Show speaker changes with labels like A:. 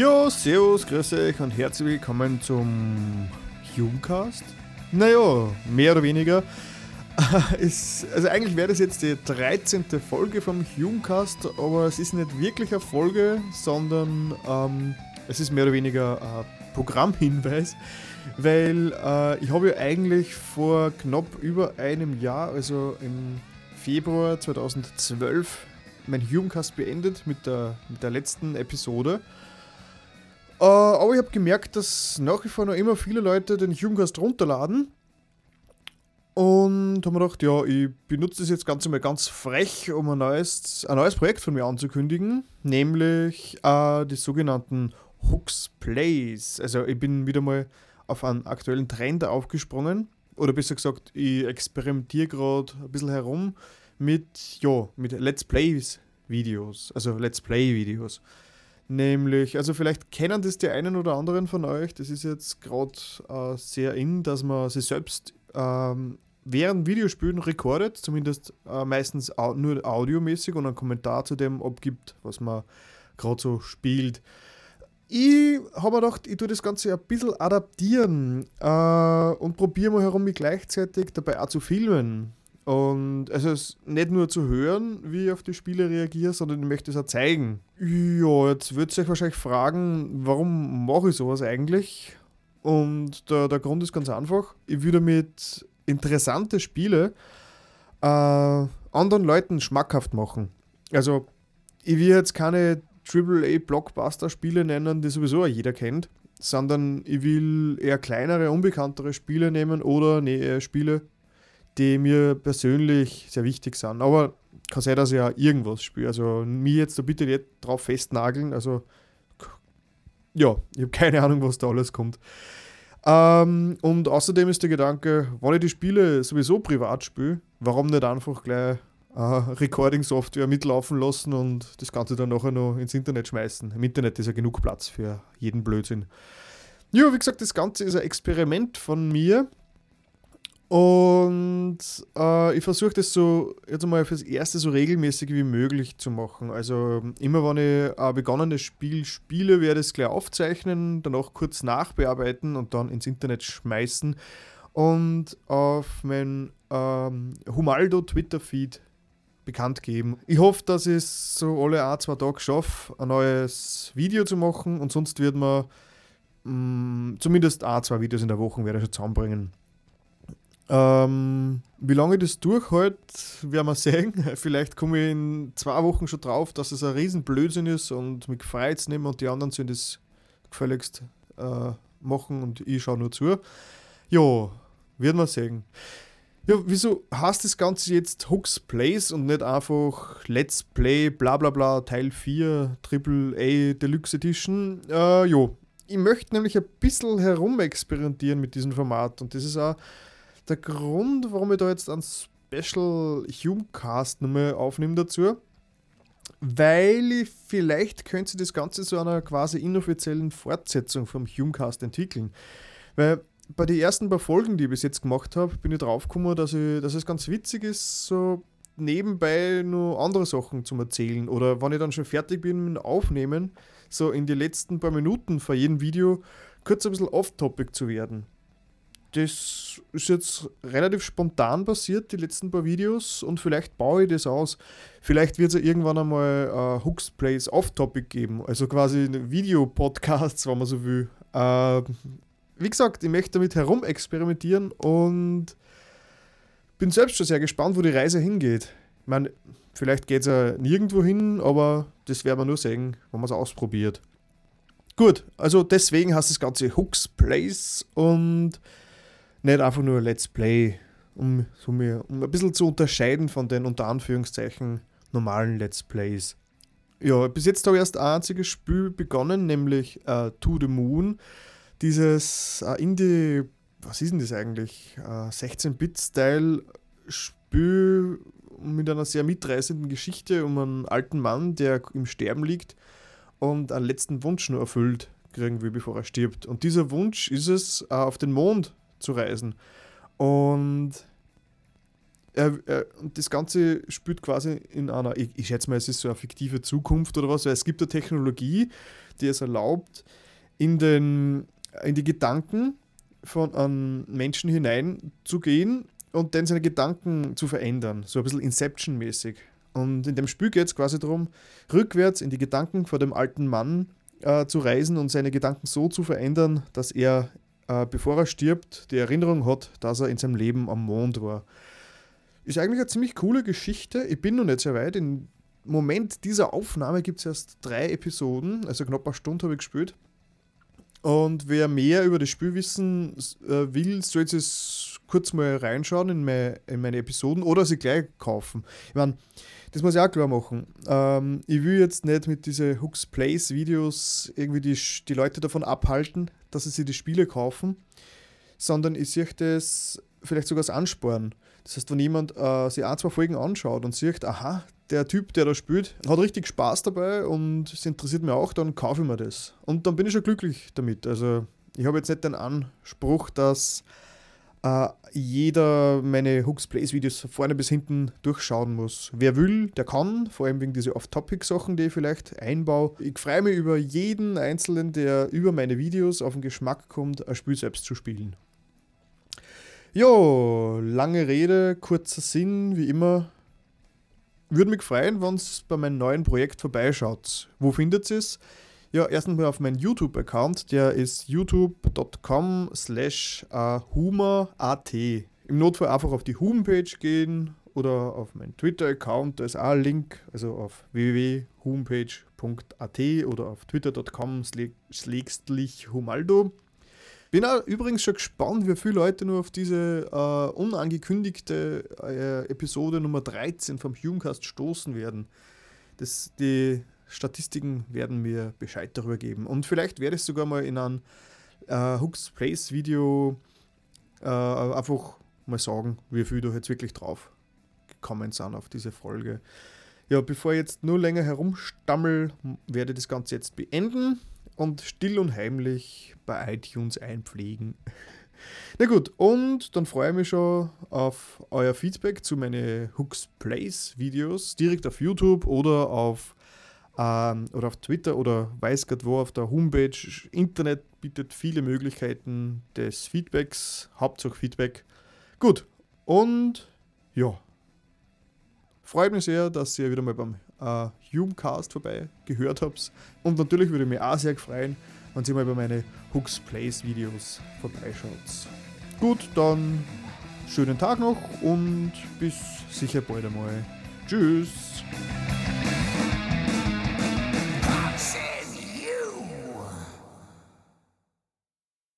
A: Jo, servus, grüß euch und herzlich willkommen zum Humecast. Naja, mehr oder weniger. Also eigentlich wäre das jetzt die 13. Folge vom Humecast, aber es ist nicht wirklich eine Folge, sondern ähm, es ist mehr oder weniger ein Programmhinweis, weil äh, ich habe ja eigentlich vor knapp über einem Jahr, also im Februar 2012, mein Humecast beendet mit der, mit der letzten Episode. Äh, aber ich habe gemerkt, dass nach wie vor noch immer viele Leute den Humecast runterladen. Und haben mir gedacht, ja, ich benutze das jetzt ganz mal ganz frech, um ein neues, ein neues Projekt von mir anzukündigen, nämlich äh, die sogenannten Hooks Plays. Also ich bin wieder mal auf einen aktuellen Trend aufgesprungen. Oder besser gesagt, ich experimentiere gerade ein bisschen herum mit, ja, mit Let's Plays Videos. Also Let's Play Videos. Nämlich, also vielleicht kennen das die einen oder anderen von euch. Das ist jetzt gerade äh, sehr in, dass man sich selbst ähm, während Videospielen rekordet, zumindest äh, meistens au nur audiomäßig und einen Kommentar zu dem abgibt, was man gerade so spielt. Ich habe mir gedacht, ich tue das Ganze ein bisschen adaptieren äh, und probiere mal herum, mich gleichzeitig dabei auch zu filmen. Und also es nicht nur zu hören, wie ich auf die Spiele reagiere, sondern ich möchte es auch zeigen. Ja, jetzt würdet ihr euch wahrscheinlich fragen, warum mache ich sowas eigentlich? Und der, der Grund ist ganz einfach. Ich würde mit interessante Spiele äh, anderen Leuten schmackhaft machen. Also, ich will jetzt keine AAA-Blockbuster-Spiele nennen, die sowieso jeder kennt, sondern ich will eher kleinere, unbekanntere Spiele nehmen oder nee, Spiele, die mir persönlich sehr wichtig sind. Aber kann sein, dass ich auch irgendwas spiele. Also mir jetzt da bitte nicht drauf festnageln. Also ja, ich habe keine Ahnung, was da alles kommt. Ähm, und außerdem ist der Gedanke, wenn ich die Spiele sowieso privat spiele, warum nicht einfach gleich äh, Recording-Software mitlaufen lassen und das Ganze dann nachher noch ins Internet schmeißen. Im Internet ist ja genug Platz für jeden Blödsinn. Ja, wie gesagt, das Ganze ist ein Experiment von mir. Und äh, ich versuche das so jetzt einmal fürs Erste so regelmäßig wie möglich zu machen. Also immer wenn ich ein begonnenes Spiel spiele, werde ich es gleich aufzeichnen, danach kurz nachbearbeiten und dann ins Internet schmeißen und auf mein ähm, Humaldo Twitter-Feed bekannt geben. Ich hoffe, dass ich es so alle ein, zwei Tage schaffe, ein neues Video zu machen und sonst wird man mh, zumindest ein, zwei Videos in der Woche werde ich schon zusammenbringen. Ähm, wie lange ich das durchhalte, werden wir sehen. Vielleicht komme ich in zwei Wochen schon drauf, dass es ein Riesenblödsinn ist und mich gefreut nehmen und die anderen sind das gefälligst äh, machen und ich schaue nur zu. Ja, werden wir sehen. Ja, wieso heißt das Ganze jetzt Hooks Plays und nicht einfach Let's Play bla bla bla Teil 4 AAA Deluxe Edition? Äh, jo, ich möchte nämlich ein bisschen herumexperimentieren mit diesem Format und das ist auch der Grund, warum ich da jetzt ein Special Humecast nochmal aufnehme dazu, weil ich vielleicht könnte das Ganze zu einer quasi inoffiziellen Fortsetzung vom Humecast entwickeln. Weil bei den ersten paar Folgen, die ich bis jetzt gemacht habe, bin ich draufgekommen, dass, dass es ganz witzig ist, so nebenbei nur andere Sachen zu erzählen. Oder wenn ich dann schon fertig bin mit Aufnehmen, so in die letzten paar Minuten vor jedem Video kurz ein bisschen off-topic zu werden das ist jetzt relativ spontan passiert, die letzten paar Videos, und vielleicht baue ich das aus. Vielleicht wird es ja irgendwann einmal uh, Hooks Plays Off-Topic geben, also quasi Videopodcasts, wenn man so will. Uh, wie gesagt, ich möchte damit herumexperimentieren und bin selbst schon sehr gespannt, wo die Reise hingeht. Ich meine, vielleicht geht es ja nirgendwo hin, aber das werden wir nur sehen, wenn man es ausprobiert. Gut, also deswegen heißt das Ganze Hooks Plays und nicht einfach nur Let's Play, um, so mir, um ein bisschen zu unterscheiden von den unter Anführungszeichen normalen Let's Plays. Ja, bis jetzt habe ich erst ein einziges Spiel begonnen, nämlich uh, To the Moon. Dieses uh, Indie, was ist denn das eigentlich? Äh, 16-Bit-Style-Spiel mit einer sehr mitreißenden Geschichte um einen alten Mann, der im Sterben liegt und einen letzten Wunsch nur erfüllt will, bevor er stirbt. Und dieser Wunsch ist es, auf den Mond zu reisen. Und er, das Ganze spielt quasi in einer, ich schätze mal, es ist so eine fiktive Zukunft oder was, weil es gibt eine Technologie, die es erlaubt, in, den, in die Gedanken von einem Menschen hineinzugehen und dann seine Gedanken zu verändern. So ein bisschen Inception-mäßig. Und in dem Spiel geht es quasi darum, rückwärts in die Gedanken von dem alten Mann äh, zu reisen und seine Gedanken so zu verändern, dass er, äh, bevor er stirbt, die Erinnerung hat, dass er in seinem Leben am Mond war. Ist eigentlich eine ziemlich coole Geschichte. Ich bin noch nicht sehr weit. Im Moment dieser Aufnahme gibt es erst drei Episoden, also knapp eine Stunde habe ich gespielt. Und wer mehr über das Spiel wissen äh, will, soll es kurz mal reinschauen in meine, in meine Episoden oder sie gleich kaufen. Ich meine, das muss ich auch klar machen. Ähm, ich will jetzt nicht mit diesen Hooks Plays Videos irgendwie die, die Leute davon abhalten, dass sie sich die Spiele kaufen, sondern ich sehe das vielleicht sogar als Ansporn. Das heißt, wenn jemand äh, sich ein, zwei Folgen anschaut und sieht, aha, der Typ, der da spielt, hat richtig Spaß dabei und es interessiert mich auch, dann kaufe ich mir das. Und dann bin ich schon glücklich damit. Also ich habe jetzt nicht den Anspruch, dass äh, jeder meine Hooks Plays Videos vorne bis hinten durchschauen muss. Wer will, der kann, vor allem wegen dieser Off-Topic-Sachen, die ich vielleicht einbaue. Ich freue mich über jeden Einzelnen, der über meine Videos auf den Geschmack kommt, ein Spiel selbst zu spielen. Jo, lange Rede, kurzer Sinn, wie immer. Würde mich freuen, wenn es bei meinem neuen Projekt vorbeischaut. Wo findet ihr es? Ja, erstens mal auf meinen YouTube-Account, der ist youtube.com slash äh, humorat. Im Notfall einfach auf die Homepage gehen oder auf meinen Twitter-Account, da ist auch ein Link, also auf www.homepage.at oder auf twitter.com slash humaldo. Bin auch übrigens schon gespannt, wie viele Leute nur auf diese äh, unangekündigte äh, Episode Nummer 13 vom Humecast stoßen werden. Das, die Statistiken werden mir Bescheid darüber geben. Und vielleicht werde ich sogar mal in einem äh, Hooks Place Video äh, einfach mal sagen, wie viel da jetzt wirklich drauf gekommen sind auf diese Folge. Ja, bevor ich jetzt nur länger herumstammel, werde ich das Ganze jetzt beenden und still und heimlich bei iTunes einpflegen. Na gut, und dann freue ich mich schon auf euer Feedback zu meinen Hooks Plays Videos direkt auf YouTube oder auf, ähm, oder auf Twitter oder weiß Gott wo auf der Homepage. Internet bietet viele Möglichkeiten des Feedbacks, Hauptsache Feedback. Gut, und ja, freut mich sehr, dass ihr wieder mal beim äh, Humecast vorbei gehört habt. Und natürlich würde ich mich auch sehr freuen, wenn ihr mal bei meine Hooks Plays Videos vorbeischaut. Gut, dann schönen Tag noch und bis sicher bald einmal. Tschüss!